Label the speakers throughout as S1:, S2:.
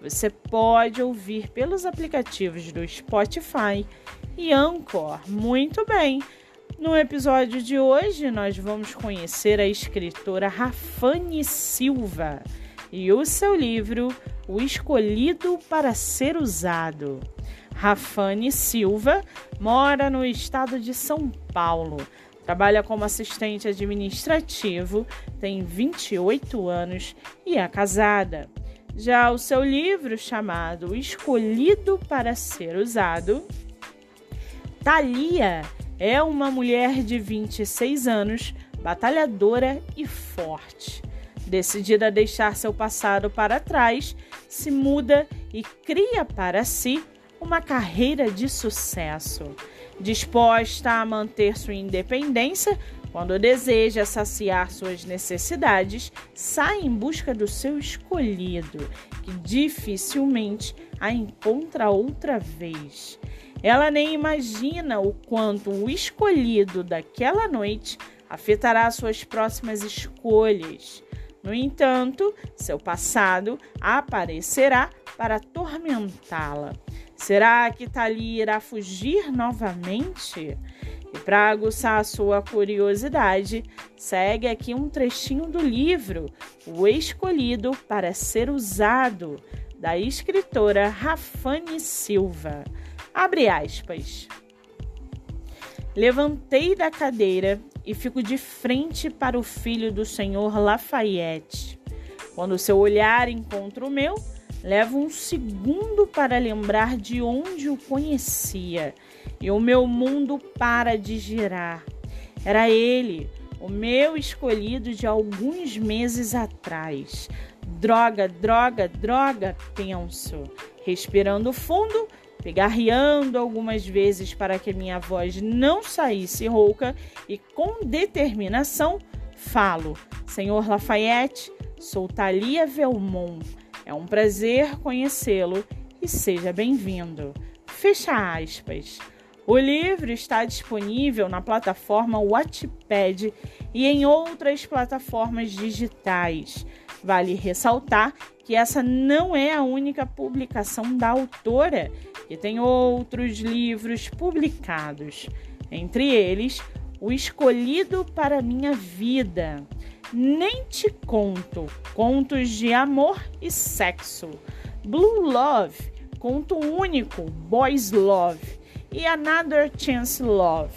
S1: você pode ouvir pelos aplicativos do Spotify e Anchor. Muito bem! No episódio de hoje, nós vamos conhecer a escritora Rafane Silva e o seu livro O Escolhido para Ser Usado. Rafane Silva mora no estado de São Paulo. Trabalha como assistente administrativo, tem 28 anos e é casada. Já o seu livro chamado Escolhido para Ser Usado, Thalia é uma mulher de 26 anos, batalhadora e forte. Decidida a deixar seu passado para trás, se muda e cria para si uma carreira de sucesso. Disposta a manter sua independência, quando deseja saciar suas necessidades, sai em busca do seu escolhido, que dificilmente a encontra outra vez. Ela nem imagina o quanto o escolhido daquela noite afetará suas próximas escolhas. No entanto, seu passado aparecerá para atormentá-la. Será que Thalia irá fugir novamente? E para aguçar a sua curiosidade, segue aqui um trechinho do livro O Escolhido para Ser Usado, da escritora Rafane Silva. Abre aspas. Levantei da cadeira e fico de frente para o filho do senhor Lafayette. Quando seu olhar encontra o meu, levo um segundo para lembrar de onde o conhecia e o meu mundo para de girar. Era ele, o meu escolhido de alguns meses atrás. Droga, droga, droga, penso, respirando fundo, pegarreando algumas vezes para que minha voz não saísse rouca e com determinação falo: Senhor Lafayette, sou Thalia Velmont. É um prazer conhecê-lo e seja bem-vindo. Fecha aspas. O livro está disponível na plataforma Wattpad e em outras plataformas digitais. Vale ressaltar que essa não é a única publicação da autora, que tem outros livros publicados, entre eles O Escolhido para Minha Vida. Nem te conto contos de amor e sexo. Blue Love, conto único, Boys Love e Another Chance Love.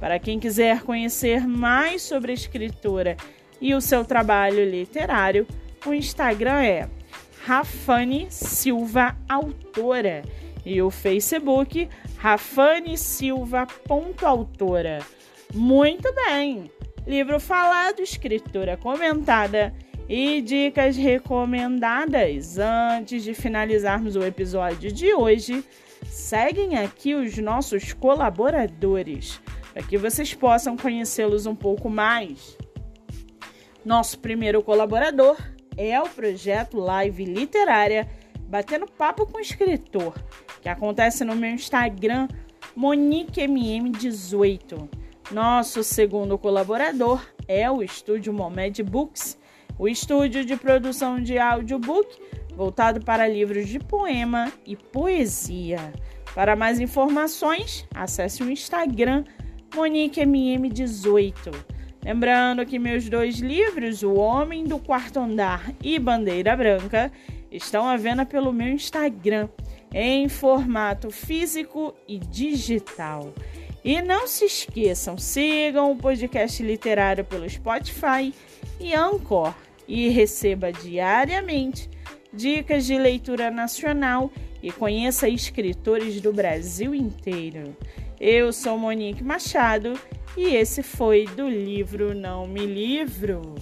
S1: Para quem quiser conhecer mais sobre a escritora e o seu trabalho literário, o Instagram é Rafane Silva Autora e o Facebook rafanesilva.autora. Muito bem! Livro falado, escritura comentada e dicas recomendadas. Antes de finalizarmos o episódio de hoje, seguem aqui os nossos colaboradores para que vocês possam conhecê-los um pouco mais. Nosso primeiro colaborador é o projeto Live Literária Batendo Papo com Escritor, que acontece no meu Instagram MoniqueMM18. Nosso segundo colaborador é o estúdio Momed Books, o estúdio de produção de audiobook voltado para livros de poema e poesia. Para mais informações, acesse o Instagram MoniqueMM18. Lembrando que meus dois livros, O Homem do Quarto Andar e Bandeira Branca, estão à venda pelo meu Instagram em formato físico e digital. E não se esqueçam, sigam o podcast literário pelo Spotify e Anchor e receba diariamente dicas de leitura nacional e conheça escritores do Brasil inteiro. Eu sou Monique Machado e esse foi do livro Não Me Livro.